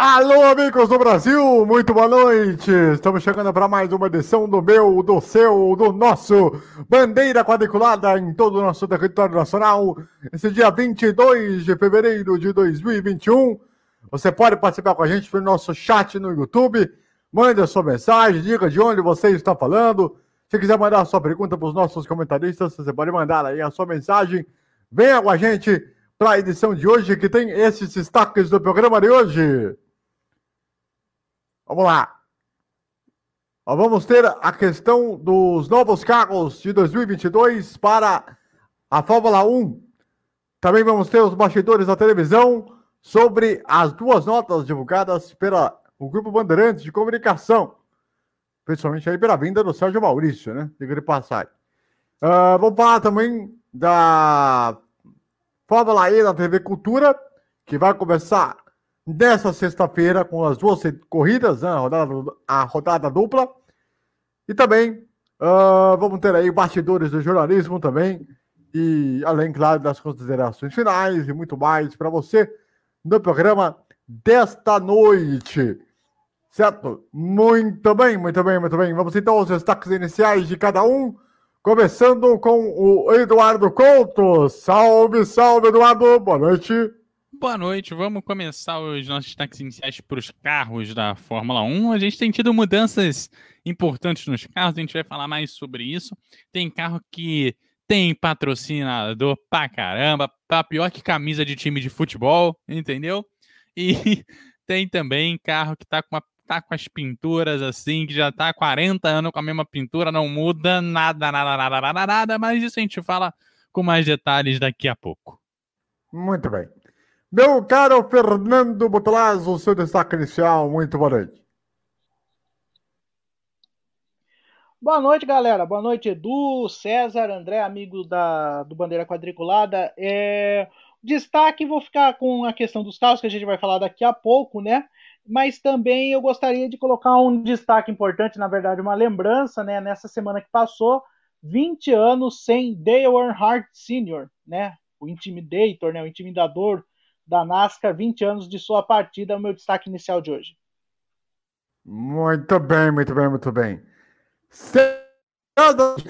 Alô, amigos do Brasil, muito boa noite. Estamos chegando para mais uma edição do meu, do seu, do nosso Bandeira Quadriculada em todo o nosso território nacional. Esse dia 22 de fevereiro de 2021. Você pode participar com a gente pelo nosso chat no YouTube. Mande a sua mensagem, diga de onde você está falando. Se quiser mandar a sua pergunta para os nossos comentaristas, você pode mandar aí a sua mensagem. Venha com a gente para a edição de hoje, que tem esses destaques do programa de hoje. Vamos lá. vamos ter a questão dos novos carros de 2022 para a Fórmula 1. Também vamos ter os bastidores da televisão sobre as duas notas divulgadas pela o Grupo Bandeirantes de Comunicação. Principalmente aí pela vinda do Sérgio Maurício, né? Diga de passagem. Uh, vamos falar também da Fórmula E da TV Cultura, que vai começar nessa sexta-feira com as duas corridas, né, a, rodada, a rodada dupla. E também uh, vamos ter aí bastidores do jornalismo também. E além, claro, das considerações finais e muito mais para você no programa desta noite. Certo? Muito bem, muito bem, muito bem. Vamos então aos destaques iniciais de cada um. Começando com o Eduardo Couto. Salve, salve, Eduardo. Boa noite. Boa noite, vamos começar os nossos destaques iniciais para os carros da Fórmula 1. A gente tem tido mudanças importantes nos carros, a gente vai falar mais sobre isso. Tem carro que tem patrocinador pra caramba, tá pior que camisa de time de futebol, entendeu? E tem também carro que tá com, uma, tá com as pinturas assim, que já tá há 40 anos com a mesma pintura, não muda nada, nada, nada, nada, nada, mas isso a gente fala com mais detalhes daqui a pouco. Muito bem. Meu caro Fernando Butolazzo, seu destaque inicial, muito boa noite. Boa noite, galera. Boa noite, Edu, César, André, amigo da, do Bandeira Quadriculada. É, destaque, vou ficar com a questão dos carros, que a gente vai falar daqui a pouco, né? Mas também eu gostaria de colocar um destaque importante, na verdade, uma lembrança, né? Nessa semana que passou, 20 anos sem Dale Earnhardt Sr., né? O Intimidator, né? O Intimidador da NASCAR, 20 anos de sua partida, é o meu destaque inicial de hoje. Muito bem, muito bem, muito bem.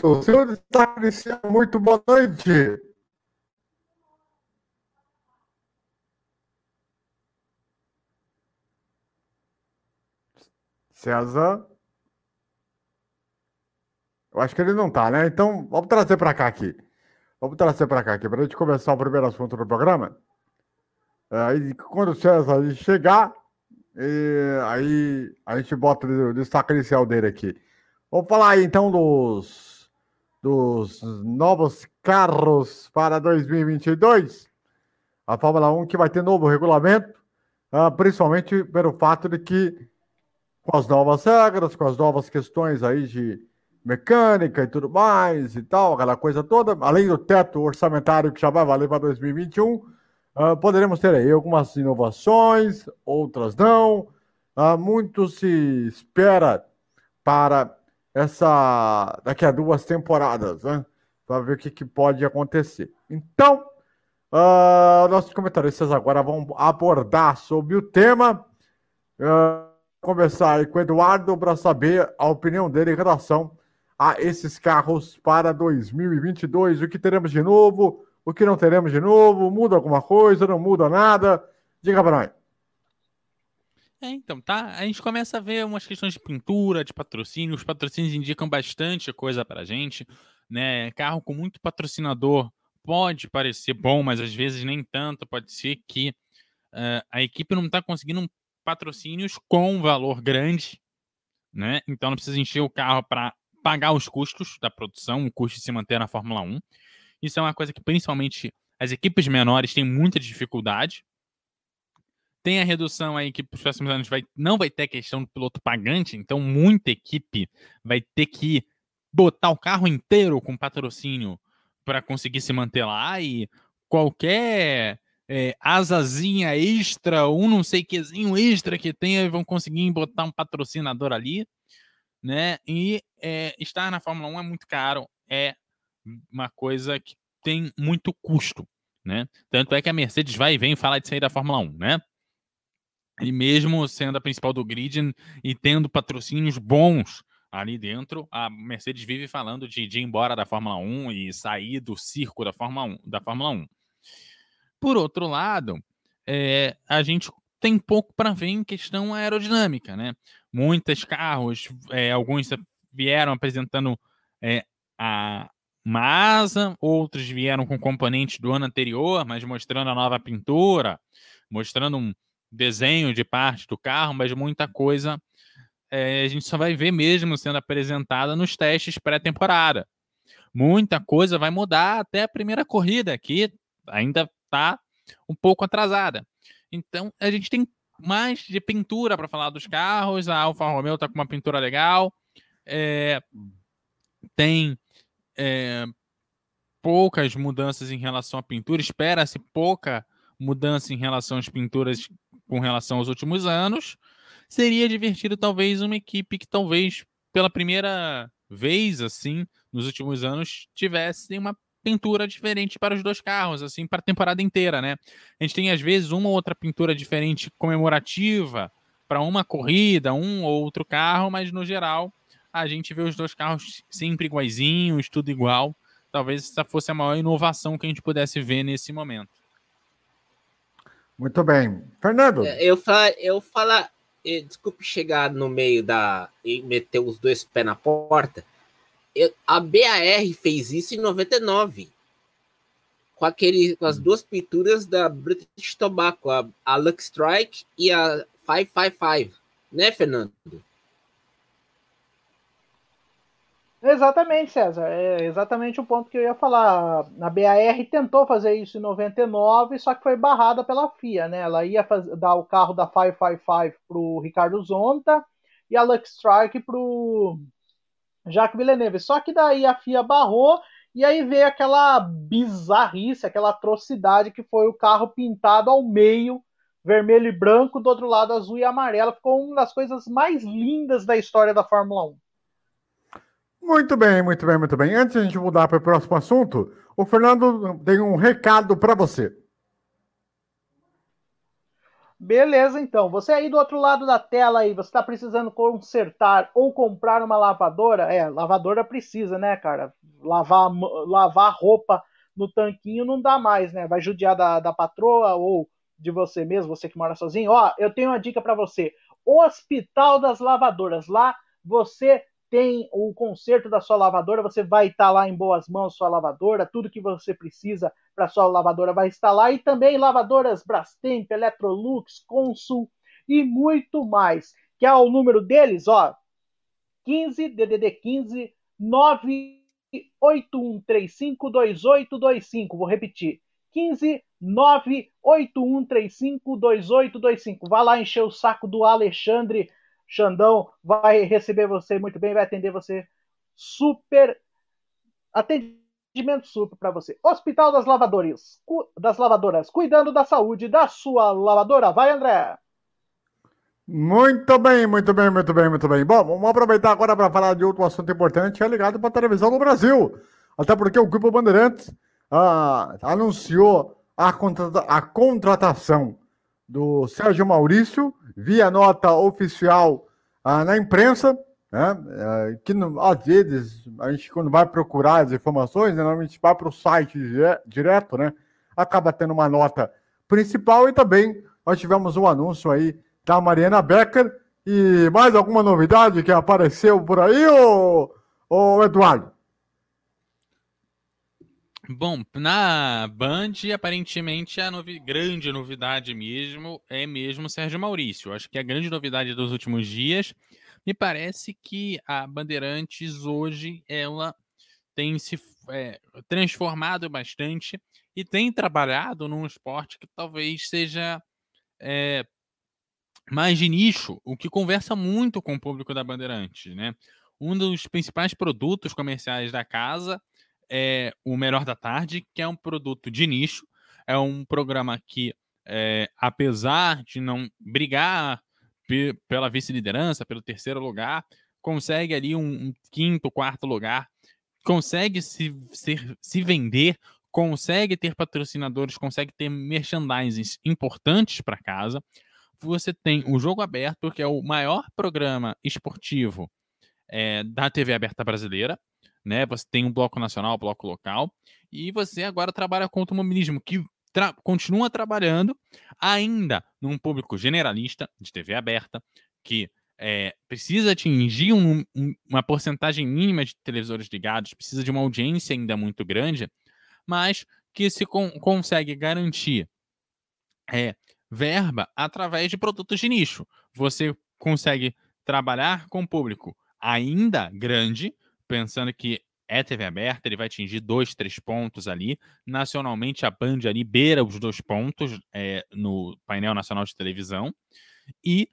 O seu destaque inicial, muito boa noite. César. Eu acho que ele não tá, né? Então, vamos trazer para cá aqui. Vamos trazer para cá aqui, para a gente começar o primeiro assunto do programa. Aí quando o César chegar, aí a gente bota o destaque inicial dele aqui. Vamos falar aí então dos, dos novos carros para 2022. A Fórmula 1 que vai ter novo regulamento, uh, principalmente pelo fato de que com as novas regras, com as novas questões aí de mecânica e tudo mais e tal, aquela coisa toda, além do teto orçamentário que já vai valer para 2021, Uh, poderemos ter aí algumas inovações, outras não. Uh, muito se espera para essa daqui a duas temporadas, né? Para ver o que, que, pode acontecer. Então, uh, nossos comentaristas agora vão abordar sobre o tema. Uh, conversar com o Eduardo para saber a opinião dele em relação a esses carros para 2022. O que teremos de novo? O que não teremos de novo? Muda alguma coisa? Não muda nada? Diga para nós. É, então, tá. A gente começa a ver umas questões de pintura, de patrocínio. Os patrocínios indicam bastante coisa pra gente, né? Carro com muito patrocinador pode parecer bom, mas às vezes nem tanto. Pode ser que uh, a equipe não está conseguindo patrocínios com valor grande, né? Então não precisa encher o carro para pagar os custos da produção, o custo de se manter na Fórmula 1. Isso é uma coisa que principalmente as equipes menores têm muita dificuldade. Tem a redução aí que para os próximos anos vai, não vai ter questão do piloto pagante, então muita equipe vai ter que botar o carro inteiro com patrocínio para conseguir se manter lá e qualquer é, asazinha extra, um não sei quezinho extra que tenha, vão conseguir botar um patrocinador ali, né? E é, estar na Fórmula 1 é muito caro, é uma coisa que tem muito custo, né? Tanto é que a Mercedes vai e vem falar de sair da Fórmula 1, né? E mesmo sendo a principal do grid e tendo patrocínios bons ali dentro, a Mercedes vive falando de, de ir embora da Fórmula 1 e sair do circo da Fórmula 1. Da Fórmula 1. Por outro lado, é, a gente tem pouco para ver em questão aerodinâmica, né? Muitos carros, é, alguns vieram apresentando é, a, uma asa, outros vieram com componentes do ano anterior, mas mostrando a nova pintura, mostrando um desenho de parte do carro, mas muita coisa é, a gente só vai ver mesmo sendo apresentada nos testes pré-temporada. Muita coisa vai mudar até a primeira corrida, que ainda está um pouco atrasada. Então, a gente tem mais de pintura para falar dos carros. A Alfa Romeo está com uma pintura legal. É, tem é, poucas mudanças em relação à pintura. Espera-se pouca mudança em relação às pinturas com relação aos últimos anos. Seria divertido, talvez, uma equipe que talvez pela primeira vez, assim, nos últimos anos, tivesse uma pintura diferente para os dois carros, assim, para a temporada inteira, né? A gente tem, às vezes, uma ou outra pintura diferente comemorativa para uma corrida, um ou outro carro, mas no geral a gente vê os dois carros sempre iguaizinhos, tudo igual. Talvez essa fosse a maior inovação que a gente pudesse ver nesse momento. Muito bem. Fernando. É, eu fala, eu fala, eh, desculpe chegar no meio da e meter os dois pés na porta. Eu, a BAR fez isso em 99. Com aquele com as duas pinturas da British Tobacco, a, a Lux Strike e a 555, né, Fernando? Exatamente, César. É exatamente o ponto que eu ia falar. A BAR tentou fazer isso em 99, só que foi barrada pela FIA, né? Ela ia fazer, dar o carro da 555 para o Ricardo Zonta e a Lux Strike para o Jacques Villeneuve. Só que daí a FIA barrou e aí veio aquela bizarrice, aquela atrocidade que foi o carro pintado ao meio, vermelho e branco, do outro lado azul e amarelo. Ficou uma das coisas mais lindas da história da Fórmula 1. Muito bem, muito bem, muito bem. Antes de a gente mudar para o próximo assunto, o Fernando tem um recado para você. Beleza, então. Você aí do outro lado da tela aí, você está precisando consertar ou comprar uma lavadora? É, lavadora precisa, né, cara? Lavar, lavar roupa no tanquinho não dá mais, né? Vai judiar da, da patroa ou de você mesmo, você que mora sozinho. Ó, eu tenho uma dica para você. Hospital das Lavadoras. Lá você tem o conserto da sua lavadora, você vai estar lá em boas mãos, sua lavadora, tudo que você precisa para sua lavadora vai estar lá, e também lavadoras Brastemp, Electrolux, Consul e muito mais, que é o número deles, ó, 15 DDD 15 981352825, vou repetir, 15 981352825, vá lá encher o saco do Alexandre Xandão vai receber você muito bem, vai atender você super. Atendimento super para você. Hospital das Lavadoras, das Lavadoras, cuidando da saúde da sua lavadora. Vai, André! Muito bem, muito bem, muito bem, muito bem. Bom, vamos aproveitar agora para falar de outro assunto importante, é ligado para a televisão no Brasil. Até porque o Grupo Bandeirantes ah, anunciou a, contrata a contratação do Sérgio Maurício via nota oficial ah, na imprensa, né, é, que às vezes a gente quando vai procurar as informações, né, normalmente vai para o site direto, né, acaba tendo uma nota principal e também nós tivemos um anúncio aí da Mariana Becker e mais alguma novidade que apareceu por aí, ô, ô Eduardo? Bom, na Band, aparentemente a novi grande novidade mesmo é mesmo Sérgio Maurício. Acho que a grande novidade dos últimos dias me parece que a Bandeirantes hoje ela tem se é, transformado bastante e tem trabalhado num esporte que talvez seja é, mais de nicho, o que conversa muito com o público da Bandeirantes, né? Um dos principais produtos comerciais da casa é o Melhor da Tarde, que é um produto de nicho, é um programa que, é, apesar de não brigar pela vice-liderança, pelo terceiro lugar, consegue ali um, um quinto, quarto lugar, consegue se, se, se vender, consegue ter patrocinadores, consegue ter merchandising importantes para casa, você tem o Jogo Aberto, que é o maior programa esportivo é, da TV aberta brasileira, né? Você tem um bloco nacional, um bloco local, e você agora trabalha com o automobilismo, que tra continua trabalhando ainda num público generalista de TV aberta, que é, precisa atingir um, um, uma porcentagem mínima de televisores ligados, precisa de uma audiência ainda muito grande, mas que se con consegue garantir é, verba através de produtos de nicho. Você consegue trabalhar com público ainda grande, pensando que é TV aberta, ele vai atingir dois, três pontos ali. Nacionalmente, a Band ali beira os dois pontos é, no painel nacional de televisão. E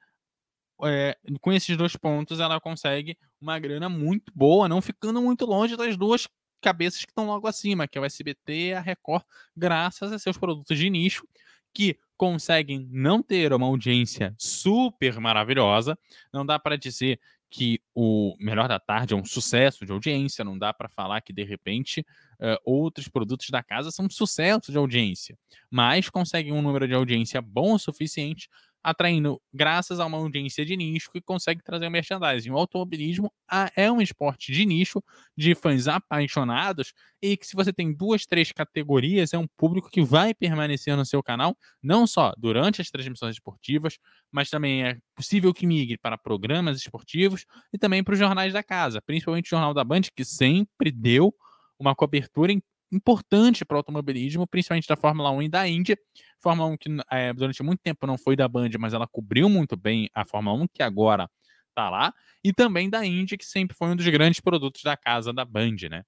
é, com esses dois pontos, ela consegue uma grana muito boa, não ficando muito longe das duas cabeças que estão logo acima, que é o SBT e a Record, graças a seus produtos de nicho, que conseguem não ter uma audiência super maravilhosa. Não dá para dizer que o Melhor da Tarde é um sucesso de audiência, não dá para falar que, de repente, uh, outros produtos da casa são sucesso de audiência, mas conseguem um número de audiência bom o suficiente atraindo graças a uma audiência de nicho que consegue trazer merchandising. O automobilismo é um esporte de nicho, de fãs apaixonados, e que se você tem duas, três categorias, é um público que vai permanecer no seu canal, não só durante as transmissões esportivas, mas também é possível que migre para programas esportivos e também para os jornais da casa, principalmente o Jornal da Band, que sempre deu uma cobertura importante para o automobilismo, principalmente da Fórmula 1 e da Indy. Fórmula 1 que é, durante muito tempo não foi da Band, mas ela cobriu muito bem a Fórmula 1, que agora está lá, e também da Indy, que sempre foi um dos grandes produtos da casa da Band, né?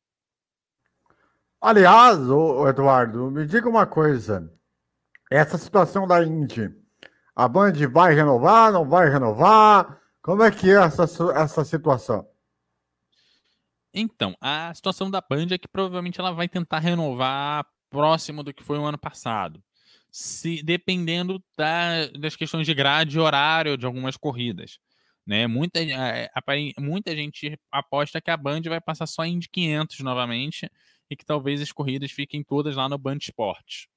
Aliás, Eduardo, me diga uma coisa. Essa situação da Indy, a Band vai renovar, não vai renovar? Como é que é essa, essa situação? Então, a situação da Band é que provavelmente ela vai tentar renovar próximo do que foi o ano passado. Se, dependendo da, das questões de grade e horário de algumas corridas. Né? Muita, é, muita gente aposta que a Band vai passar só em 500 novamente e que talvez as corridas fiquem todas lá no Band Esportes.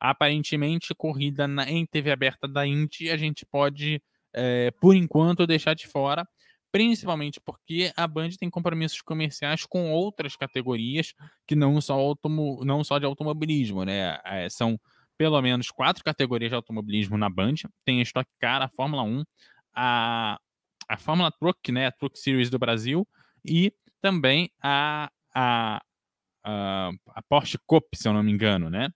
Aparentemente, corrida na, em TV aberta da Indy a gente pode, é, por enquanto, deixar de fora principalmente porque a Band tem compromissos comerciais com outras categorias que não só, automo não só de automobilismo, né? É, são pelo menos quatro categorias de automobilismo na Band. Tem a Stock Car, a Fórmula 1, a, a Fórmula Truck, né? A Truck Series do Brasil e também a, a, a, a Porsche Cup, se eu não me engano, né?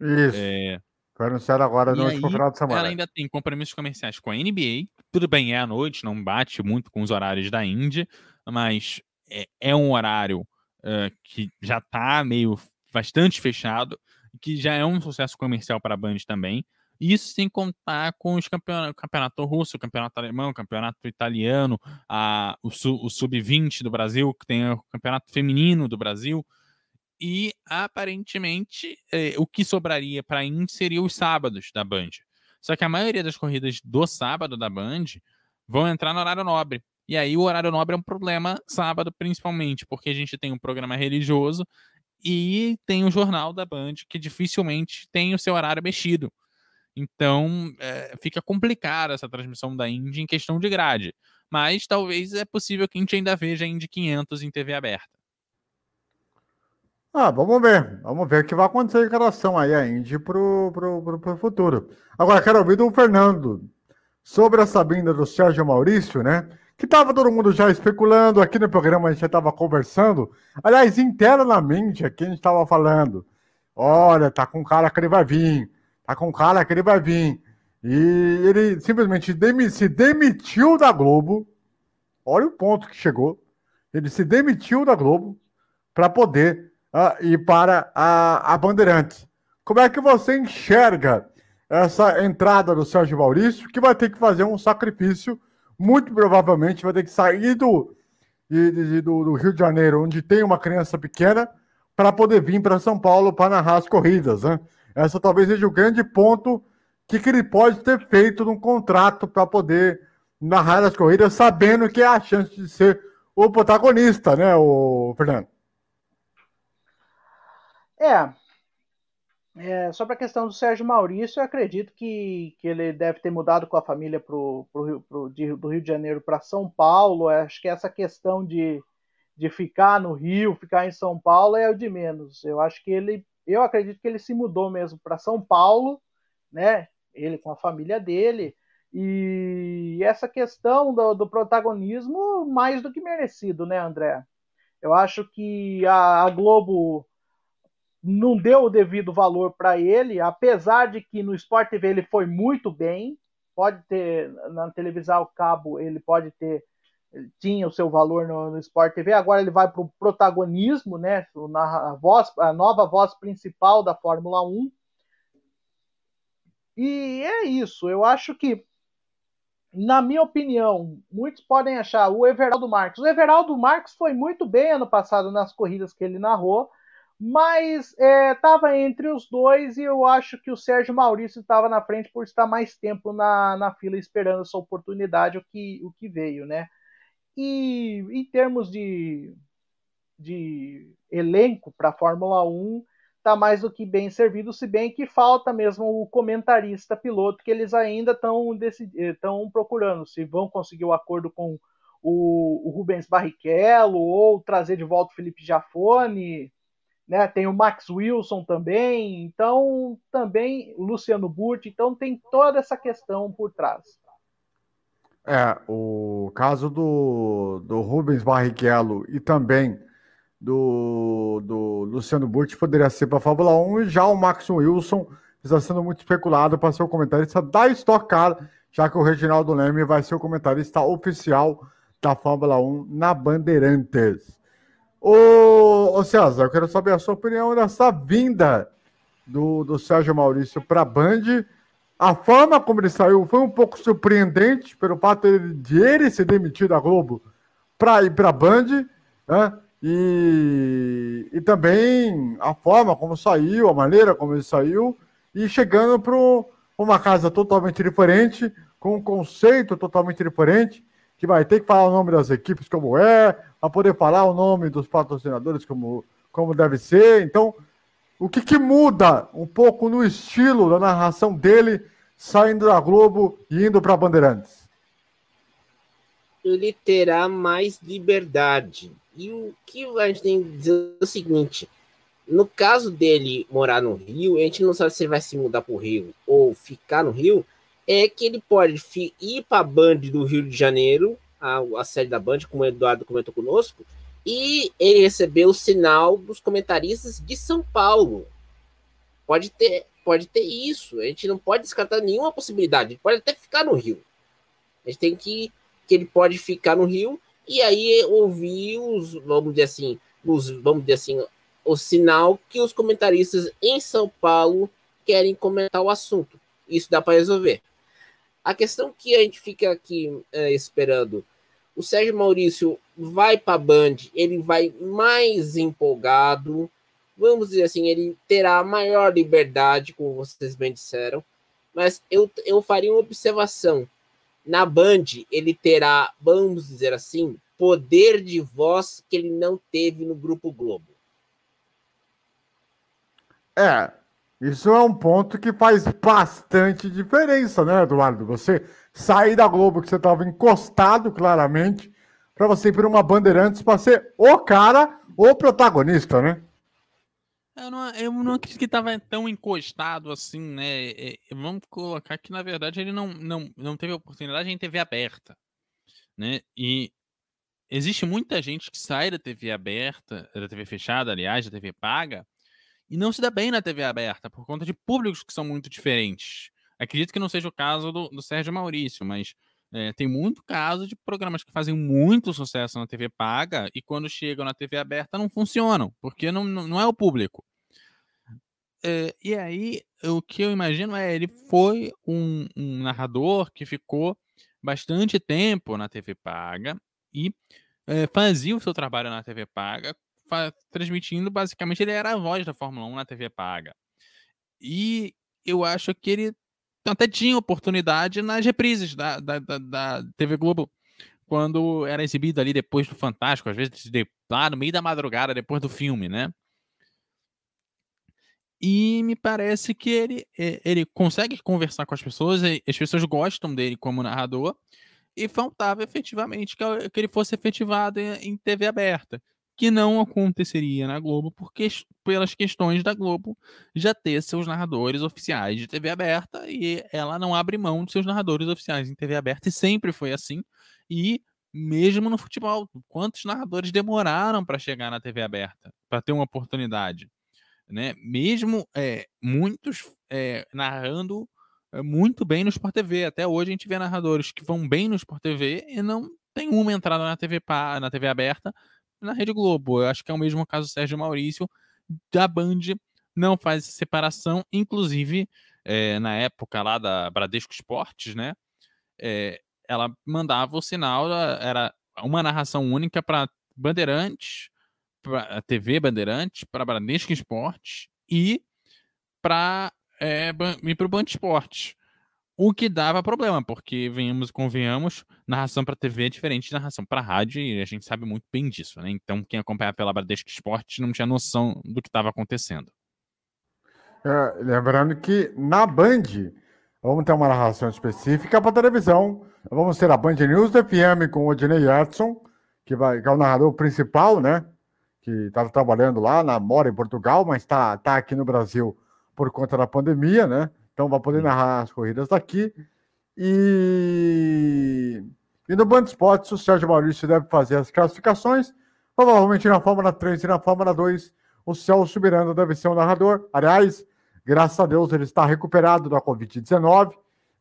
Isso. É, foi anunciado agora no último final de semana. Ela ainda tem compromissos comerciais com a NBA. Tudo bem, é à noite, não bate muito com os horários da Indy, mas é, é um horário uh, que já está meio bastante fechado, que já é um sucesso comercial para a Band também. Isso sem contar com os campeonatos, campeonato russo, campeonato alemão, campeonato italiano, a, o, o sub-20 do Brasil, que tem o campeonato feminino do Brasil e aparentemente é, o que sobraria para a Indy seria os sábados da Band. Só que a maioria das corridas do sábado da Band vão entrar no horário nobre. E aí o horário nobre é um problema sábado principalmente, porque a gente tem um programa religioso e tem o jornal da Band que dificilmente tem o seu horário mexido. Então é, fica complicada essa transmissão da Indy em questão de grade. Mas talvez é possível que a gente ainda veja a Indy 500 em TV aberta. Ah, vamos ver. Vamos ver o que vai acontecer em relação aí a Indy pro, pro, pro, pro futuro. Agora, quero ouvir do Fernando sobre essa vinda do Sérgio Maurício, né? Que tava todo mundo já especulando aqui no programa, a gente já tava conversando. Aliás, internamente aqui a gente tava falando. Olha, tá com cara que ele vai vir. Tá com cara que ele vai vir. E ele simplesmente se demitiu da Globo. Olha o ponto que chegou. Ele se demitiu da Globo para poder uh, e para a, a Bandeirantes. Como é que você enxerga essa entrada do Sérgio Maurício, que vai ter que fazer um sacrifício, muito provavelmente vai ter que sair do, de, de, do, do, Rio de Janeiro, onde tem uma criança pequena, para poder vir para São Paulo para narrar as corridas. Né? Essa talvez seja o grande ponto que, que ele pode ter feito num contrato para poder narrar as corridas, sabendo que é a chance de ser o protagonista, né, o Fernando? É. É, sobre a questão do Sérgio Maurício, eu acredito que, que ele deve ter mudado com a família pro, pro, pro, de, do Rio de Janeiro para São Paulo. Acho que essa questão de, de ficar no Rio, ficar em São Paulo é o de menos. Eu acho que ele, eu acredito que ele se mudou mesmo para São Paulo, né? Ele com a família dele. E essa questão do, do protagonismo, mais do que merecido, né, André? Eu acho que a, a Globo não deu o devido valor para ele, apesar de que no Sport TV ele foi muito bem. Pode ter, na televisão cabo, ele pode ter, tinha o seu valor no, no Sport TV. Agora ele vai para o protagonismo, né? Na, voz, a nova voz principal da Fórmula 1. E é isso. Eu acho que na minha opinião, muitos podem achar o Everaldo Marques. O Everaldo Marques foi muito bem ano passado nas corridas que ele narrou, mas estava é, entre os dois e eu acho que o Sérgio Maurício estava na frente por estar mais tempo na, na fila esperando essa oportunidade, o que, o que veio, né? E em termos de, de elenco para a Fórmula 1, está mais do que bem servido, se bem que falta mesmo o comentarista piloto que eles ainda estão procurando, se vão conseguir o acordo com o, o, Rubens Barrichello ou trazer de volta o Felipe Jafone, né? Tem o Max Wilson também, então também Luciano Burti, então tem toda essa questão por trás. É, o caso do, do Rubens Barrichello e também do, do Luciano Burti poderia ser para a Fórmula 1 e já o Max Wilson está sendo muito especulado para ser o comentarista da Stock Car, já que o Reginaldo Leme vai ser o comentarista oficial da Fórmula 1 na Bandeirantes. Ô, ô César, eu quero saber a sua opinião dessa vinda do, do Sérgio Maurício para a Band. A forma como ele saiu foi um pouco surpreendente pelo fato de ele ser demitido da Globo para ir para a Band. Né? E, e também a forma como saiu, a maneira como ele saiu, e chegando para uma casa totalmente diferente, com um conceito totalmente diferente, que vai ter que falar o nome das equipes como é, para poder falar o nome dos patrocinadores como, como deve ser. Então, o que, que muda um pouco no estilo da narração dele saindo da Globo e indo para Bandeirantes? Ele terá mais liberdade e o que a gente tem que dizer é o seguinte: no caso dele morar no Rio, a gente não sabe se ele vai se mudar para o Rio ou ficar no Rio. É que ele pode ir para a Band do Rio de Janeiro, a, a sede da Band, como o Eduardo comentou conosco, e ele receber o sinal dos comentaristas de São Paulo. Pode ter, pode ter isso. A gente não pode descartar nenhuma possibilidade. Ele pode até ficar no Rio. A gente tem que que ele pode ficar no Rio e aí ouvi os, vamos dizer assim, os, vamos dizer assim, o sinal que os comentaristas em São Paulo querem comentar o assunto. Isso dá para resolver. A questão que a gente fica aqui é, esperando, o Sérgio Maurício vai para a Band, ele vai mais empolgado, vamos dizer assim, ele terá maior liberdade, como vocês bem disseram, mas eu, eu faria uma observação na Band, ele terá, vamos dizer assim, poder de voz que ele não teve no Grupo Globo. É, isso é um ponto que faz bastante diferença, né, Eduardo? Você sair da Globo, que você estava encostado claramente, para você ir para uma Bandeirantes para ser o cara, o protagonista, né? Eu não, eu não acredito que estava tão encostado assim, né? É, vamos colocar que, na verdade, ele não, não, não teve oportunidade em TV aberta, né? E existe muita gente que sai da TV aberta, da TV fechada, aliás, da TV paga, e não se dá bem na TV aberta, por conta de públicos que são muito diferentes. Acredito que não seja o caso do, do Sérgio Maurício, mas é, tem muito caso de programas que fazem muito sucesso na TV paga e quando chegam na TV aberta não funcionam, porque não, não é o público. É, e aí, o que eu imagino é, ele foi um, um, narrador que ficou bastante tempo na TV paga e é, fazia o seu trabalho na TV paga, transmitindo, basicamente, ele era a voz da Fórmula 1 na TV paga. E eu acho que ele até tinha oportunidade nas reprises da, da, da, da TV Globo, quando era exibido ali depois do Fantástico, às vezes de, lá no meio da madrugada, depois do filme, né? E me parece que ele, ele consegue conversar com as pessoas, as pessoas gostam dele como narrador, e faltava efetivamente que, ele fosse efetivado em TV aberta, que não aconteceria na Globo, porque pelas questões da Globo já ter seus narradores oficiais de TV aberta, e ela não abre mão de seus narradores oficiais em TV aberta, e sempre foi assim. E mesmo no futebol, quantos narradores demoraram para chegar na TV aberta, para ter uma oportunidade? né? Mesmo é, muitos é, narrando muito bem no Sport TV. Até hoje a gente vê narradores que vão bem no Sport TV e não tem uma entrada na TV, na TV aberta na Rede Globo. Eu acho que é o mesmo caso do Sérgio Maurício, da Band não faz separação, inclusive é, na época lá da Bradesco Esportes, né? É, ela mandava o sinal, era uma narração única para Bandeirantes, para TV Bandeirantes, para Bradesco Esportes e para é, e para o Band Esportes. O que dava problema, porque venhamos e convenhamos, narração para TV é diferente de narração para rádio, e a gente sabe muito bem disso, né? Então, quem acompanhava pela Bradesco Esportes não tinha noção do que estava acontecendo. É, lembrando que na Band vamos ter uma narração específica para televisão. Vamos ter a Band News FM com o Odinei Edson, que, vai, que é o narrador principal, né? que estava trabalhando lá, na, mora em Portugal, mas está tá aqui no Brasil por conta da pandemia, né? Então vai poder narrar as corridas daqui. E, e no Band Esportes, o Sérgio Maurício deve fazer as classificações. Provavelmente na Fórmula 3 e na Fórmula 2, o Celso Miranda deve ser o narrador. Aliás, graças a Deus, ele está recuperado da Covid-19,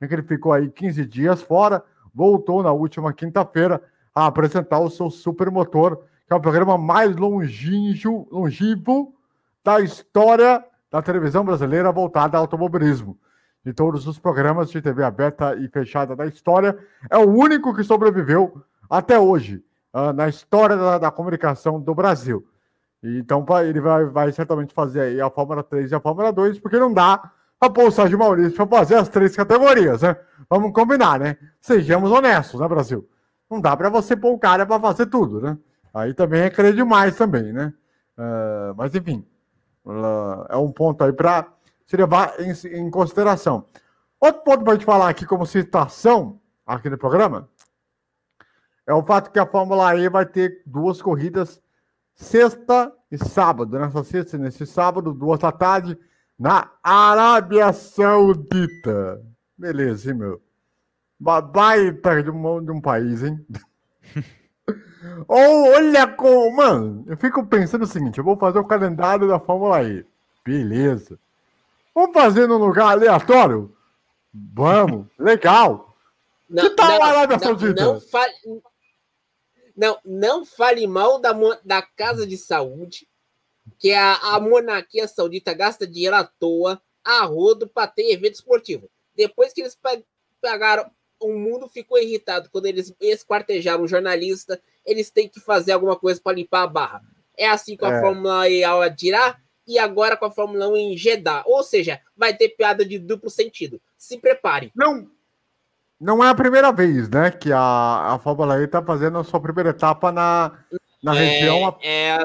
em que ele ficou aí 15 dias fora, voltou na última quinta-feira a apresentar o seu supermotor que é o programa mais longinho, longivo da história da televisão brasileira voltada ao automobilismo. De todos os programas de TV aberta e fechada da história, é o único que sobreviveu até hoje uh, na história da, da, comunicação do Brasil. Então ele vai, vai certamente fazer a Fórmula 3 e a Fórmula 2, porque não dá pôr o Sérgio Maurício para fazer as três categorias, né? Vamos combinar, né? Sejamos honestos, né, Brasil? Não dá para você pôr o cara para fazer tudo, né? Aí também é querer demais também, né? Uh, mas enfim, é um ponto aí para se levar em, em consideração. Outro ponto para a gente falar aqui como citação aqui no programa é o fato que a Fórmula E vai ter duas corridas sexta e sábado. Nessa sexta e nesse sábado, duas da tarde, na Arábia Saudita. Beleza, hein, meu? Baita de um, de um país, hein? Olha como. Mano, eu fico pensando o seguinte: eu vou fazer o calendário da Fórmula E. Beleza. Vamos fazer num lugar aleatório? Vamos, legal. Não, que tal não, a Arábia Saudita? Não fale, não, não fale mal da, da Casa de Saúde, que a, a monarquia saudita gasta dinheiro à toa, a rodo, para ter evento esportivo. Depois que eles pagaram o mundo ficou irritado quando eles esquartejaram um jornalista, eles têm que fazer alguma coisa para limpar a barra. É assim com a é. Fórmula E ao Adirá e agora com a Fórmula 1 em Jeddah. Ou seja, vai ter piada de duplo sentido. Se prepare. Não, não é a primeira vez, né, que a, a Fórmula E está fazendo a sua primeira etapa na, na é, região. É,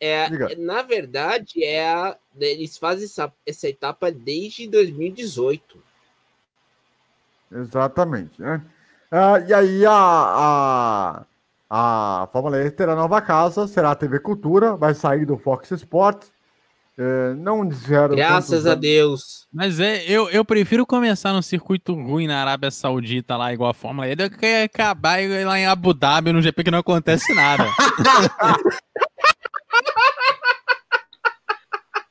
é, na verdade, é a, eles fazem essa, essa etapa desde 2018. Exatamente, né? Ah, e aí a, a, a Fórmula E terá nova casa, será a TV Cultura, vai sair do Fox Sports. É, não disseram. Graças a Deus. Mas é, eu, eu prefiro começar num circuito ruim na Arábia Saudita, lá igual a Fórmula E, do que acabar lá em Abu Dhabi, no GP que não acontece nada.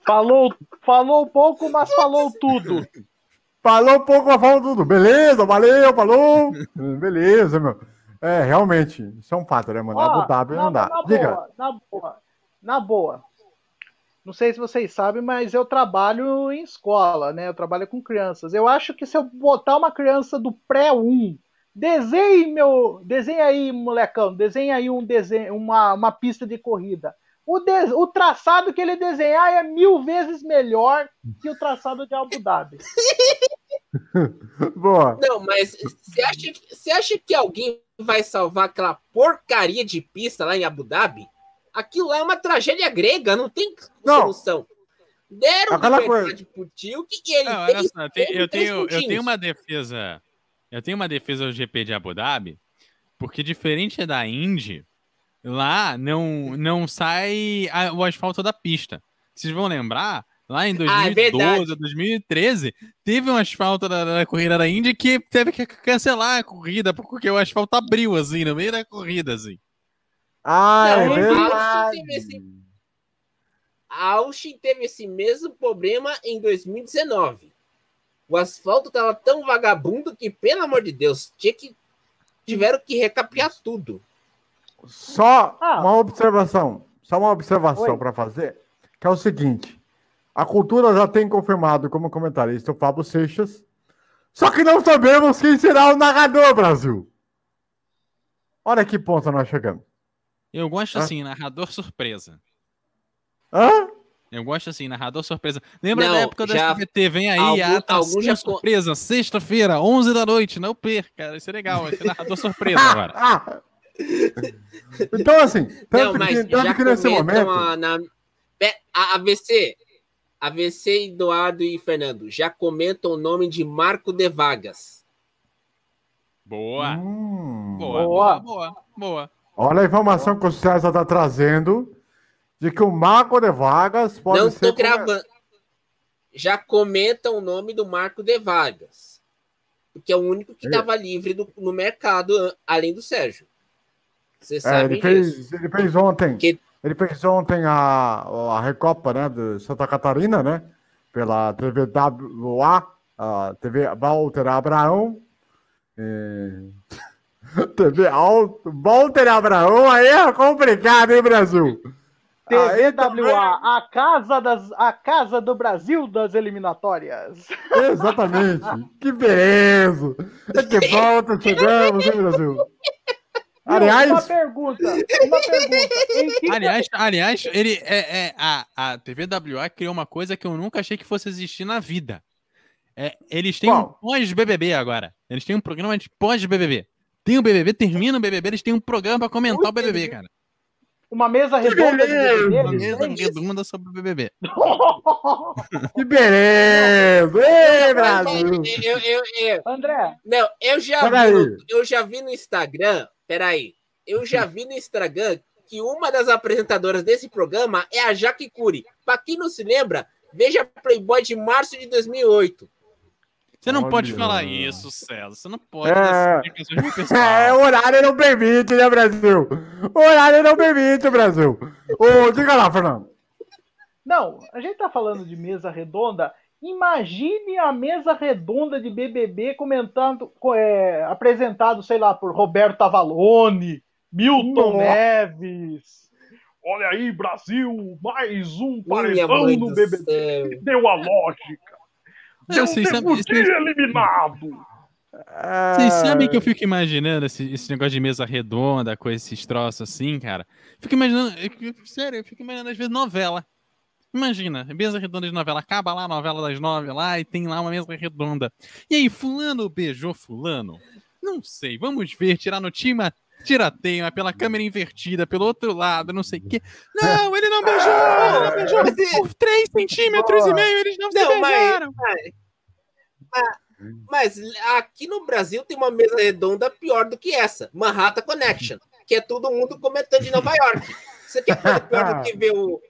falou, falou pouco, mas falou tudo. Falou um pouco, mas falou tudo. Beleza, valeu, falou. Beleza, meu. É, realmente, isso é um fato, né, mano? Ó, Abu Dhabi não dá. Na Diga. Boa, na boa, na boa. Não sei se vocês sabem, mas eu trabalho em escola, né? Eu trabalho com crianças. Eu acho que se eu botar uma criança do pré-1, desenhe meu, desenhe aí, molecão, desenhe aí um desenho, uma, uma pista de corrida. O, de, o traçado que ele desenhar é mil vezes melhor que o traçado de Abu Dhabi. Boa. Não, mas você acha, você acha que alguém vai salvar aquela porcaria de pista lá em Abu Dhabi? Aquilo lá é uma tragédia grega, não tem não. solução. Deram Aquela liberdade pro Tilk e ele Não, olha fez só, eu tenho, eu, tenho, eu tenho uma defesa. Eu tenho uma defesa ao GP de Abu Dhabi, porque diferente da Indy, lá não, não sai a- o asfalto da pista. Vocês vão lembrar, lá em Ah, é 2012, 2013, teve um asfalto da, da corrida da Indy que teve que cancelar a corrida, porque o asfalto abriu, assim, no meio da corrida, assim. Ah, Não, é verdade. A Austin teve esse mesmo problema em 2019. O asfalto tava tão vagabundo que, pelo amor de Deus, tinha que tiveram que recapear tudo. Só Ah. uma observação, só uma observação para fazer, que é o seguinte: a cultura já tem confirmado como comentarista o Fábio Seixas, só que não sabemos quem será o narrador, Brasil. Olha que ponto nós chegamos. Eu gosto Ah. assim, narrador surpresa. Hã? Eu gosto assim, narrador surpresa. Lembra Não, da época do já- SBT? Vem aí, algum- a algum já surpresa, sexta-feira, 11 da noite, não perca. Isso é legal, vai ser narrador surpresa agora. Então, assim, Não, tanto mas que, tanto já que nesse momento. a, na, a AVC, AVC, Eduardo e Fernando, já comentam o nome de Marco de Vagas. Boa, Hum, boa, Boa. boa, boa, boa. olha a informação que o César está trazendo de que o Marco de Vargas pode Não ser. tô come- gravando. Já comentam o nome do Marco de Vargas. Porque é o único que É. estava livre do- no mercado, além do Sérgio. Vocês É, sabem ele, fez, ele fez ontem. Que- Ele fez ontem a, a Recopa né, de Santa Catarina, né? Pela TVWA, a TV Walter Abraão. É... TV Al- Walter Abraão, aí é complicado, hein, Brasil? TVWA, a casa, das, a casa do Brasil das eliminatórias. Exatamente. que beleza. É que volta, chegamos, hein, Brasil? Uma Aliás, pergunta, uma pergunta. Em que Aliás, aliás, ele é, é- a, a TVWA criou uma coisa que eu nunca achei que fosse existir na vida. É, eles têm Qual? um pós-BBB agora. Eles têm um programa de pós-BBB. Tem o BBB, termina o BBB, eles têm um programa pra comentar o BBB, cara. uma mesa redonda de beleza, Uma BBB, mesa é redonda sobre o BBB. que beleza. Ei, Brasil. Eu, eu, eu, André, não, eu já, vi eu já vi no Instagram. Peraí. Eu já vi no Instagram que uma das apresentadoras desse programa é a Jaque Cury. Pra quem não se lembra, veja Playboy de março de 2008. Você não Olha. pode falar isso, César. Você não pode É. É, o horário não permite, né, Brasil? O horário não permite, Brasil. Ô, diga lá, Fernando. Não, a gente tá falando de mesa redonda. Imagine a mesa redonda de BBB comentando, co- é, apresentado, sei lá, por Roberto Avalone, Milton Nossa. Neves. Olha aí, Brasil, mais um paredão no do BBB. céu. Deu a lógica. É, Deu vocês sabem- Debuti vocês- eliminado. Vocês É, sabem que eu fico imaginando esse, esse negócio de mesa redonda, com esses troços assim, cara? Fico imaginando, eu- sério, eu fico imaginando às vezes novela. Imagina, mesa redonda de novela, acaba lá a novela das nove lá e tem lá uma mesa redonda. E aí, fulano beijou fulano? Não sei, vamos ver, tirar no time, tirateio, mas pela câmera invertida, pelo outro lado, não sei o quê. Não, ele não beijou, ele não beijou. Mas é- Por três centímetros e meio eles não, se Não, mas- beijaram. Mas aqui no Brasil tem uma mesa redonda pior do que essa, Manhattan Connection, que é todo mundo comentando de Nova York. Você quer coisa pior do que ver o,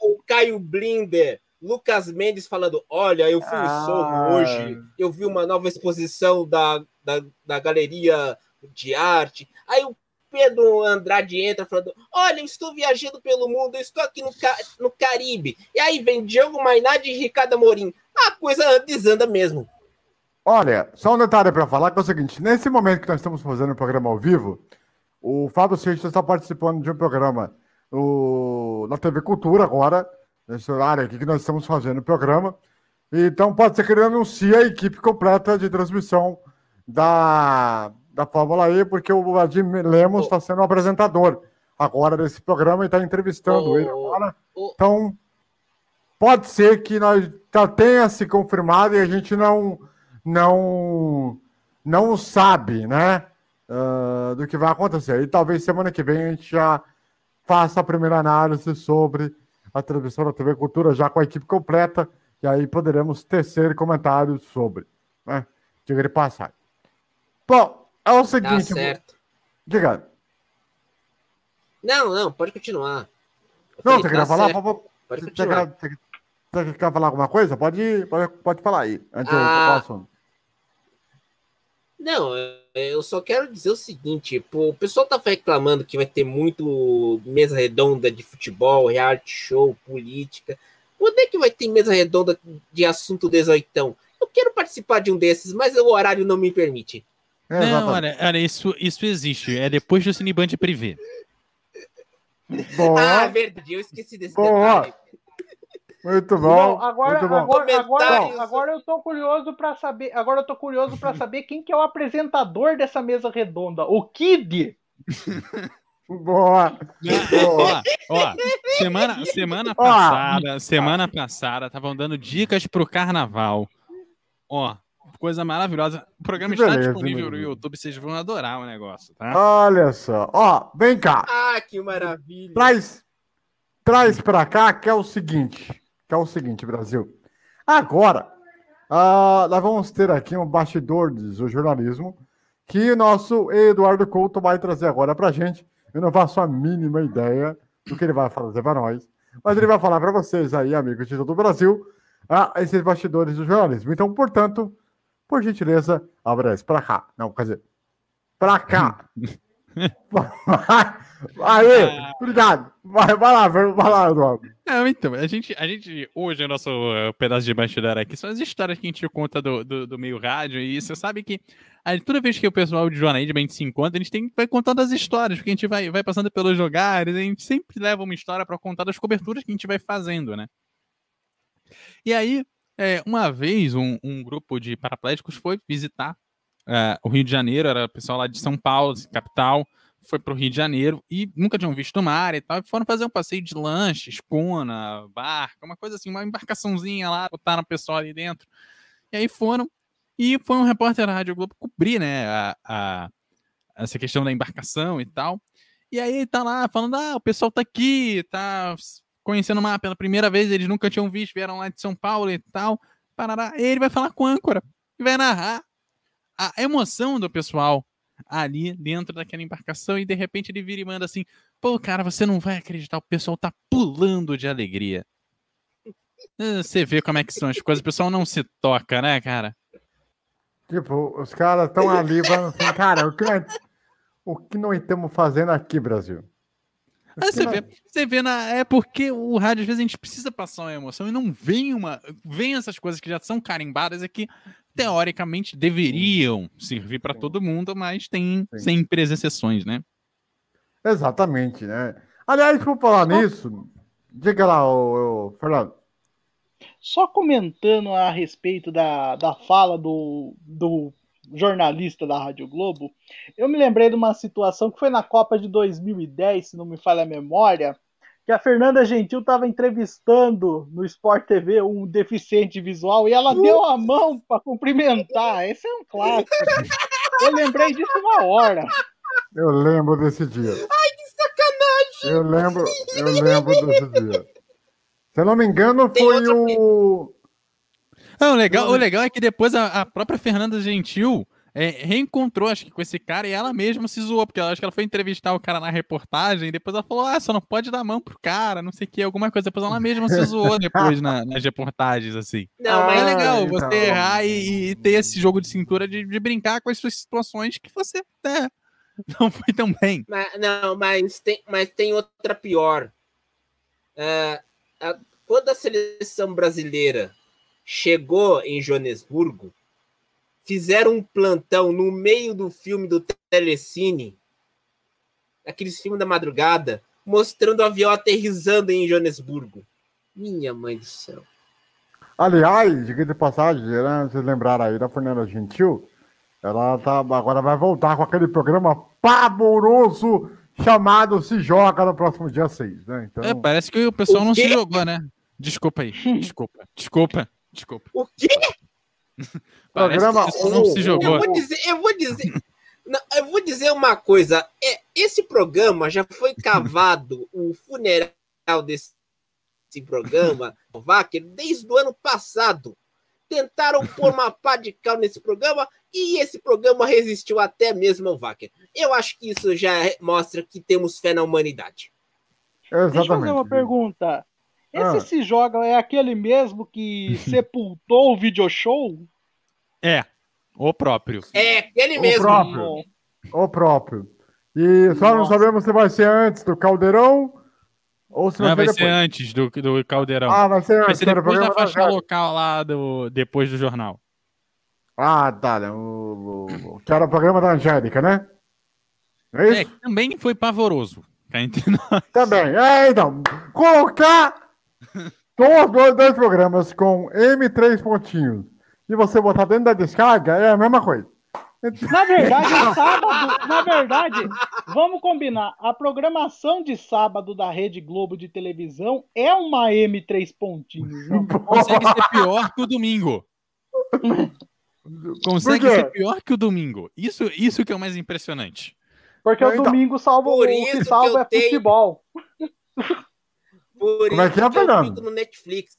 o Caio Blinder, Lucas Mendes falando: Olha, eu fui Ah. Hoje, eu vi uma nova exposição da, da, da galeria de arte. Aí o Pedro Andrade entra falando: Olha, eu estou viajando pelo mundo, eu estou aqui no, Ca- no Caribe. E aí vem Diogo Mainardi e Ricardo Amorim. A coisa desanda mesmo. Olha, só um detalhe para falar que é o seguinte: nesse momento que nós estamos fazendo o programa ao vivo, o Fábio Seixas está participando de um programa no, na TV Cultura agora, nesse horário aqui que nós estamos fazendo o programa. Então pode ser que ele anuncie a equipe completa de transmissão da, da Fórmula E, porque o Vladimir Lemos está sendo o apresentador agora desse programa e está entrevistando Ô, ele agora. ô. Então, pode ser que nós já tenha se confirmado e a gente não não não sabe, né, ah, do que vai acontecer. E talvez semana que vem a gente já faça a primeira análise sobre a transmissão da TV Cultura já com a equipe completa, e aí poderemos tecer comentários sobre. Né? Diga de passagem. Bom, é o Tá seguinte. certo. Diga. Não, não, pode continuar. Eu Não, falei, você queria tá falar? Pode- Pode Você continuar. quer, você- você quer falar alguma coisa? Pode, pode, pode falar aí. Antes eu Ah. o assunto. Não, eu só quero dizer o seguinte, pô, o pessoal tá reclamando que vai ter muito mesa redonda de futebol, reality show, política. Quando é que vai ter mesa redonda de assunto 18? Eu quero participar de um desses, mas o horário não me permite. É, Não, olha, olha, isso, isso existe. É depois do Cineband Privé. Ah, verdade, eu esqueci desse Boa. detalhe. Muito bom. Bom, agora, muito bom. agora, agora, agora eu tô curioso para saber. Agora eu tô curioso para saber quem que é o apresentador dessa mesa redonda. O Kid? Boa. ó, ó, semana, semana Ó. passada, semana passada, estavam dando dicas pro carnaval. Ó, coisa maravilhosa. O programa Que está beleza, disponível no. YouTube, vocês vão adorar o negócio, tá? Olha só. Ó, vem cá. Ah, que maravilha. Traz, traz pra cá que é o seguinte. Que é o seguinte, Brasil. Agora, ah, nós vamos ter aqui um bastidor do jornalismo que o nosso Eduardo Couto vai trazer agora pra gente. Eu não faço a mínima ideia do que ele vai fazer para nós, mas ele vai falar para vocês aí, amigos de todo o Brasil, ah, esses bastidores do jornalismo. Então, portanto, por gentileza, abra esse pra cá. Não, quer dizer, pra cá. Aí, obrigado. Vai, vai lá, vai vai lá, Eduardo. Não, então, a gente, a gente hoje, o nosso eh, pedaço de bastidor aqui são as histórias que a gente conta do, do, do meio rádio, e você sabe que aí, toda vez que o pessoal de jornalismo a se encontra, a gente tem, vai contando as histórias, porque a gente vai, vai passando pelos lugares, a gente sempre leva uma história para contar das coberturas que a gente vai fazendo, né? E aí, é, uma vez, um, um grupo de paraplégicos foi visitar eh, o Rio de Janeiro, era o pessoal lá de São Paulo, capital, foi pro Rio de Janeiro e nunca tinham visto o mar e tal, e foram fazer um passeio de lanche, escuna, barca, uma coisa assim, uma embarcaçãozinha lá, botaram o pessoal ali dentro. E aí foram, e foi um repórter da Rádio Globo cobrir, né, a, a- essa questão da embarcação e tal. E aí tá lá falando, ah, o pessoal tá aqui, tá conhecendo o mar pela primeira vez, eles nunca tinham visto, vieram lá de São Paulo e tal, parará. E ele vai falar com a âncora, e vai narrar a emoção do pessoal ali dentro daquela embarcação e de repente ele vira e manda assim: pô, cara, você não vai acreditar, o pessoal tá pulando de alegria. Ah, Você vê como é que são as coisas, o pessoal não se toca, né, cara? Tipo, os caras estão ali falando assim, cara, o que, nós, o que nós estamos fazendo aqui, Brasil? Aí que você vê, você vê na, é porque o rádio às vezes a gente precisa passar uma emoção e não vem uma, vem essas coisas que já são carimbadas que teoricamente deveriam servir para todo mundo, mas tem Sim. sempre as exceções, né? Exatamente, né? Aliás, por falar nisso, diga lá, ô, ô, Fernando. Só comentando a respeito da, da fala do, do jornalista da Rádio Globo, eu me lembrei de uma situação que foi na Copa de 2010, se não me falha a memória, que a Fernanda Gentil estava entrevistando no Sport TV um deficiente visual e ela deu a mão para cumprimentar. Esse é um clássico. Eu lembrei disso na hora. Eu lembro desse dia. Ai, que sacanagem! Eu lembro, eu lembro desse dia. Se eu não me engano, Tem foi outra o. Não, o legal, o legal é que depois a, a própria Fernanda Gentil é, reencontrou, acho que com esse cara, e ela mesma se zoou, porque ela, acho que ela foi entrevistar o cara na reportagem, e depois ela falou, ah, só não pode dar mão pro cara, não sei o que, alguma coisa. Depois ela mesma se zoou depois na- nas reportagens, assim. Não, Ah, mas é legal então. você errar e, e ter esse jogo de cintura de, de brincar com as suas situações que você né, não foi tão bem. Mas, não, mas tem, mas tem outra pior. É, a- quando a seleção brasileira chegou em Joanesburgo, fizeram um plantão no meio do filme do Telecine, aqueles filmes da madrugada, mostrando o avião aterrissando em Joanesburgo. Minha mãe do céu. Aliás, diga de passagem, né, vocês lembraram aí da Fernanda Gentil? Ela tá, agora vai voltar com aquele programa pavoroso chamado Se Joga no próximo dia 6, né? Então, É, parece que o pessoal O não se jogou, né? Desculpa aí. Desculpa. Desculpa. Desculpa. O quê? Que Programa pessoal não se jogou. Eu vou dizer, eu vou dizer, não, eu vou dizer uma coisa. É, esse programa já foi cavado o funeral desse esse programa, o Wacker, desde o ano passado. Tentaram pôr uma pá de cal nesse programa e esse programa resistiu até mesmo ao Wacker. Eu acho que isso já mostra que temos fé na humanidade. Exatamente. Deixa eu fazer uma pergunta. Esse ah. se joga é aquele mesmo que sepultou o video show? É, o próprio. É, aquele o mesmo. Próprio. O próprio. E só Nossa. não sabemos se vai ser antes do Caldeirão ou se vai, não, vai ser antes do, do Caldeirão. Ah, vai ser antes. Vai ser depois da faixa local lá, do, depois do jornal. Ah, tá. O, o, que era o programa da Angélica, né? É, isso? é também foi pavoroso. Também. É, então, colocar todos dois programas com M3 pontinhos e você botar dentro da descarga é a mesma coisa. Na verdade, sábado, na verdade, vamos combinar. A programação de sábado da Rede Globo de televisão é uma M3 pontinhos. Não? Consegue ser pior que o domingo. Consegue ser pior que o domingo. Isso, isso que é o mais impressionante. Porque então, o domingo salva o que salva que é tenho... futebol. Por Como é que é, Fernando? no Netflix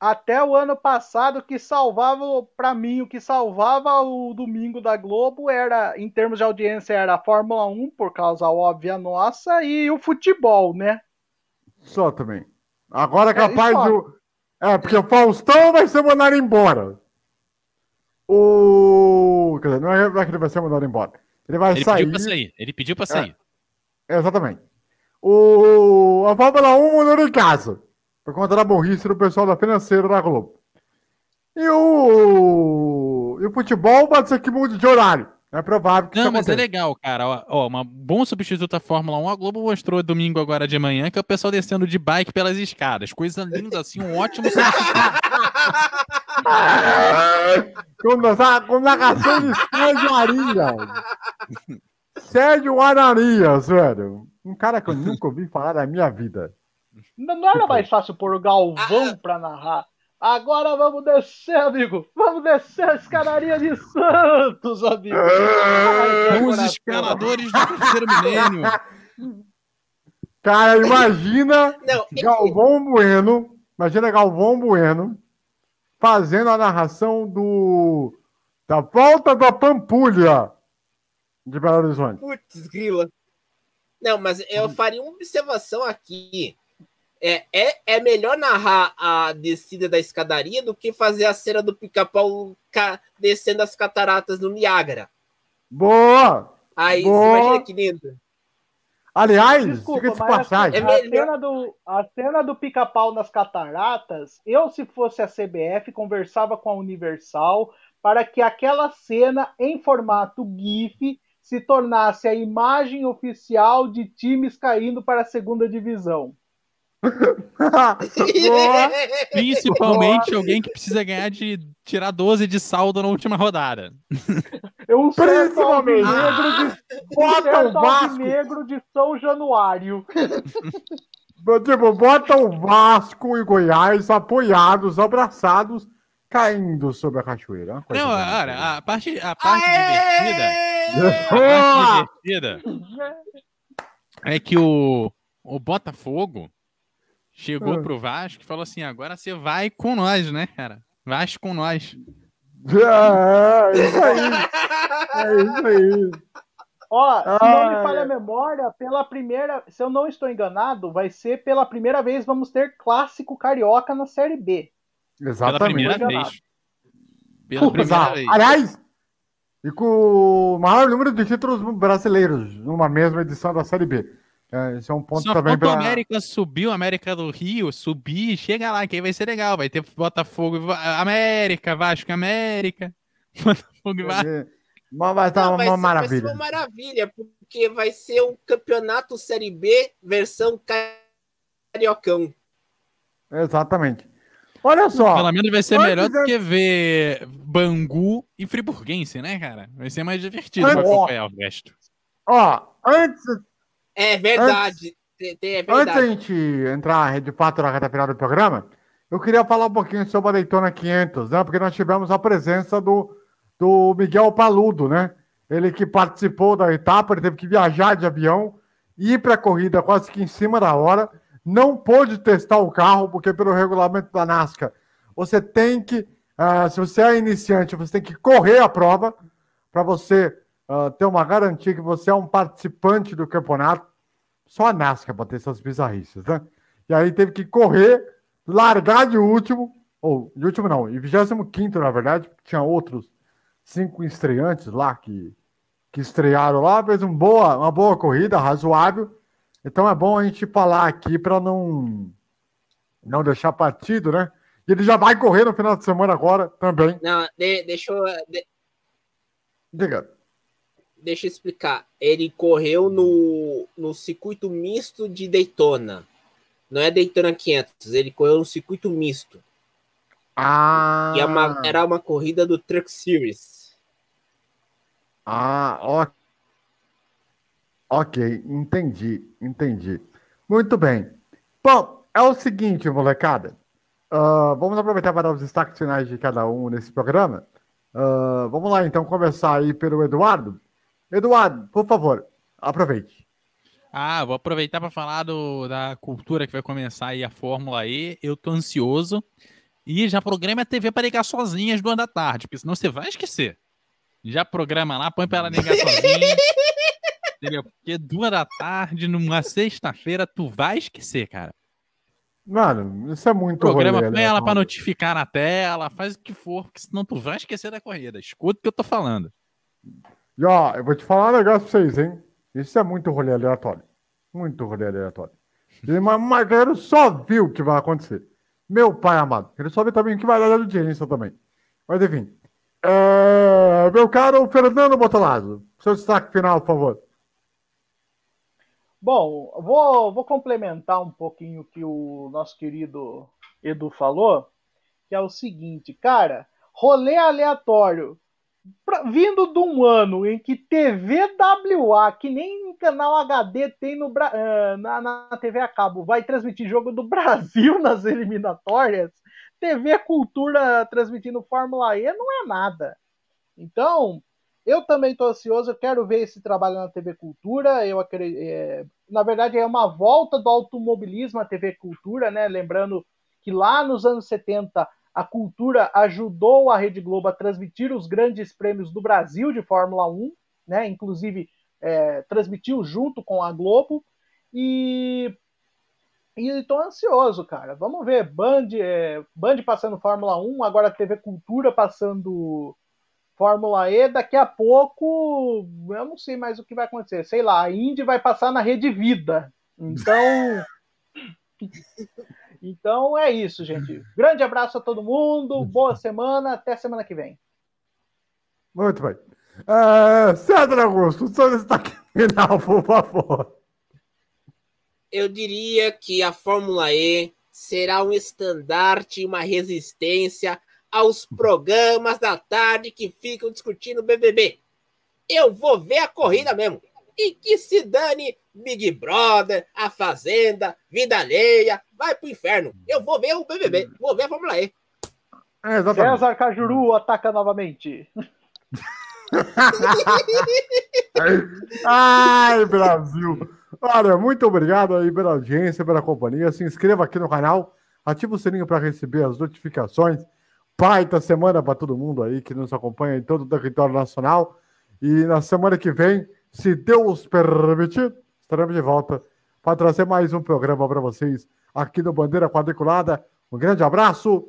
até o ano passado que salvava para mim o que salvava o domingo da Globo era em termos de audiência era a Fórmula 1 por causa óbvia nossa e o futebol, né? Só também. Agora é capaz é, do é porque o Faustão vai ser mandado embora. O quer dizer, não é, é que ele vai ser mandado embora. Ele vai ele sair. Pediu pra sair. Ele pediu para sair. É, exatamente. O a Fórmula 1 mandou em casa por conta da burrice do pessoal da financeira da Globo. E o, e o futebol pode ser que mude de horário. É provável que Não, mas é legal, cara. Ó, ó, uma bom substituto à Fórmula 1. A Globo mostrou domingo agora de manhã que é o pessoal descendo de bike pelas escadas. Coisa linda assim, um ótimo substituto. com, narração de Sérgio Arias. Sérgio Ararias, velho. Um cara que eu nunca ouvi falar na minha vida. Não era mais fácil pôr o Galvão ah. pra narrar. Agora vamos descer, amigo. Vamos descer a escadaria de Santos, amigo. Ai, os escaladores do terceiro milênio. Cara, imagina Não, Galvão Bueno. Imagina Galvão Bueno fazendo a narração do da volta da Pampulha de Belo Horizonte. Putz, grila. Não, mas eu faria uma observação aqui é, é, é melhor narrar a descida da escadaria do que fazer a cena do pica-pau descendo as cataratas no Niágara. Boa! Aí, Boa. você imagina que lindo. Aliás, Desculpa, mas assim, é a, cena do, a cena do pica-pau nas cataratas, eu, se fosse a CBF, conversava com a Universal para que aquela cena em formato GIF se tornasse a imagem oficial de times caindo para a segunda divisão. Principalmente alguém que precisa ganhar de tirar 12 de saldo na última rodada. Eu Principalmente negro de, bota o Vasco negro de São Januário. Tipo, bota o Vasco e Goiás apoiados, abraçados, caindo sobre a cachoeira. Não, olha, a parte, a parte divertida. A parte divertida é que o, o Botafogo chegou ah. pro Vasco e falou assim: agora você vai com nós, né, cara? Vasco com nós. É, é isso aí. É isso aí. Ó, se ah, não me falha a memória, pela primeira, se eu não estou enganado, vai ser pela primeira vez vamos ter clássico carioca na Série B. Exatamente. Pela primeira vez. Pela primeira vez. Aliás, e com o maior número de títulos brasileiros numa mesma edição da Série B. É, esse é um ponto Só também para. América subiu, América do Rio, subir, chega lá, que aí vai ser legal. Vai ter Botafogo, América, Vasco, América. Botafogo e Vasco. Mas vai estar uma, uma maravilha. Vai ser uma maravilha, porque vai ser um campeonato Série B versão cariocão. Exatamente. Olha só. Pelo menos vai ser melhor do que ver Bangu e Friburguense, né, cara? Vai ser mais divertido antes... pra acompanhar o resto. Ó, antes, é verdade. Antes, é verdade. antes da gente entrar de fato na reta final do programa, eu queria falar um pouquinho sobre a Daytona 500, né? Porque nós tivemos a presença do, do Miguel Paludo, né? Ele que participou da etapa, ele teve que viajar de avião, ir para a corrida quase que em cima da hora, não pôde testar o carro, porque pelo regulamento da NASCAR, você tem que, uh, se você é iniciante, você tem que correr a prova para você uh, ter uma garantia que você é um participante do campeonato. Só a NASCAR para ter essas bizarrices, né? E aí teve que correr, largar de último, ou de último não, em 25 na verdade, porque tinha outros cinco estreantes lá que, que estrearam lá, fez um boa, uma boa corrida, razoável. Então é bom a gente falar aqui para não, não deixar partido, né? E ele já vai correr no final de semana agora também. Não, de, deixa eu. De... Diga. Deixa eu explicar. Ele correu no, no circuito misto de Daytona. Não é Daytona 500, ele correu no circuito misto. Ah! E é uma, era uma corrida do Truck Series. Ah, ok. Ok, entendi, entendi. Muito bem. Bom, é o seguinte, molecada. Uh, vamos aproveitar para dar os destaques finais de cada um nesse programa. Uh, vamos lá, então, começar aí pelo Eduardo. Eduardo, por favor, aproveite. Ah, vou aproveitar para falar do, da cultura que vai começar aí a Fórmula E. Eu tô ansioso. E já programa a TV para ligar sozinha às duas da tarde, porque senão você vai esquecer. Já programa lá, põe para ela ligar sozinha. entendeu? Porque duas da tarde, numa sexta-feira, tu vai esquecer, cara. Mano, isso é muito Programa, rolê, põe né? ela para notificar na tela, faz o que for, porque senão tu vai esquecer da corrida. Escuta o que eu tô falando. E ó, eu vou te falar um negócio pra vocês, hein? Isso é muito rolê aleatório. Muito rolê aleatório. E o Marqueiro só viu o que vai acontecer. Meu pai amado. Ele só vê também o que vai dar de audiência também. Mas enfim. É... Meu caro Fernando Botolazzo, seu destaque final, por favor. Bom, vou, vou complementar um pouquinho o que o nosso querido Edu falou, que é o seguinte, cara, rolê aleatório. Pra, vindo de um ano em que TVWA, que nem canal HD tem no, uh, na, na TV a cabo, vai transmitir jogo do Brasil nas eliminatórias, TV Cultura transmitindo Fórmula E não é nada. Então, eu também estou ansioso, eu quero ver esse trabalho na TV Cultura. Eu é, na verdade, é uma volta do automobilismo à TV Cultura, né? Lembrando que lá nos anos 70 a cultura ajudou a Rede Globo a transmitir os grandes prêmios do Brasil de Fórmula 1, né? Inclusive é, transmitiu junto com a Globo. E estou ansioso, cara. Vamos ver Band, é, Band passando Fórmula 1, agora TV Cultura passando Fórmula E, daqui a pouco eu não sei mais o que vai acontecer. Sei lá, a Indy vai passar na Rede Vida. Então. então é isso, gente. Grande abraço a todo mundo, boa semana, até semana que vem. Muito bem. Uh, César Augusto, seu destaque final, por favor. Eu diria que a Fórmula E será um estandarte, uma resistência aos programas da tarde que ficam discutindo BBB. Eu vou ver a corrida mesmo. E que se dane Big Brother, A Fazenda, Vida Alheia, vai pro inferno. Eu vou ver o BBB, vou ver a Fórmula E. É, César Cajuru ataca novamente. Ai, Brasil! Olha, muito obrigado aí pela audiência, pela companhia. Se inscreva aqui no canal, ative o sininho para receber as notificações baita semana para todo mundo aí que nos acompanha em todo o território nacional. E na semana que vem, se Deus permitir, estaremos de volta para trazer mais um programa para vocês aqui no Bandeira Quadriculada. Um grande abraço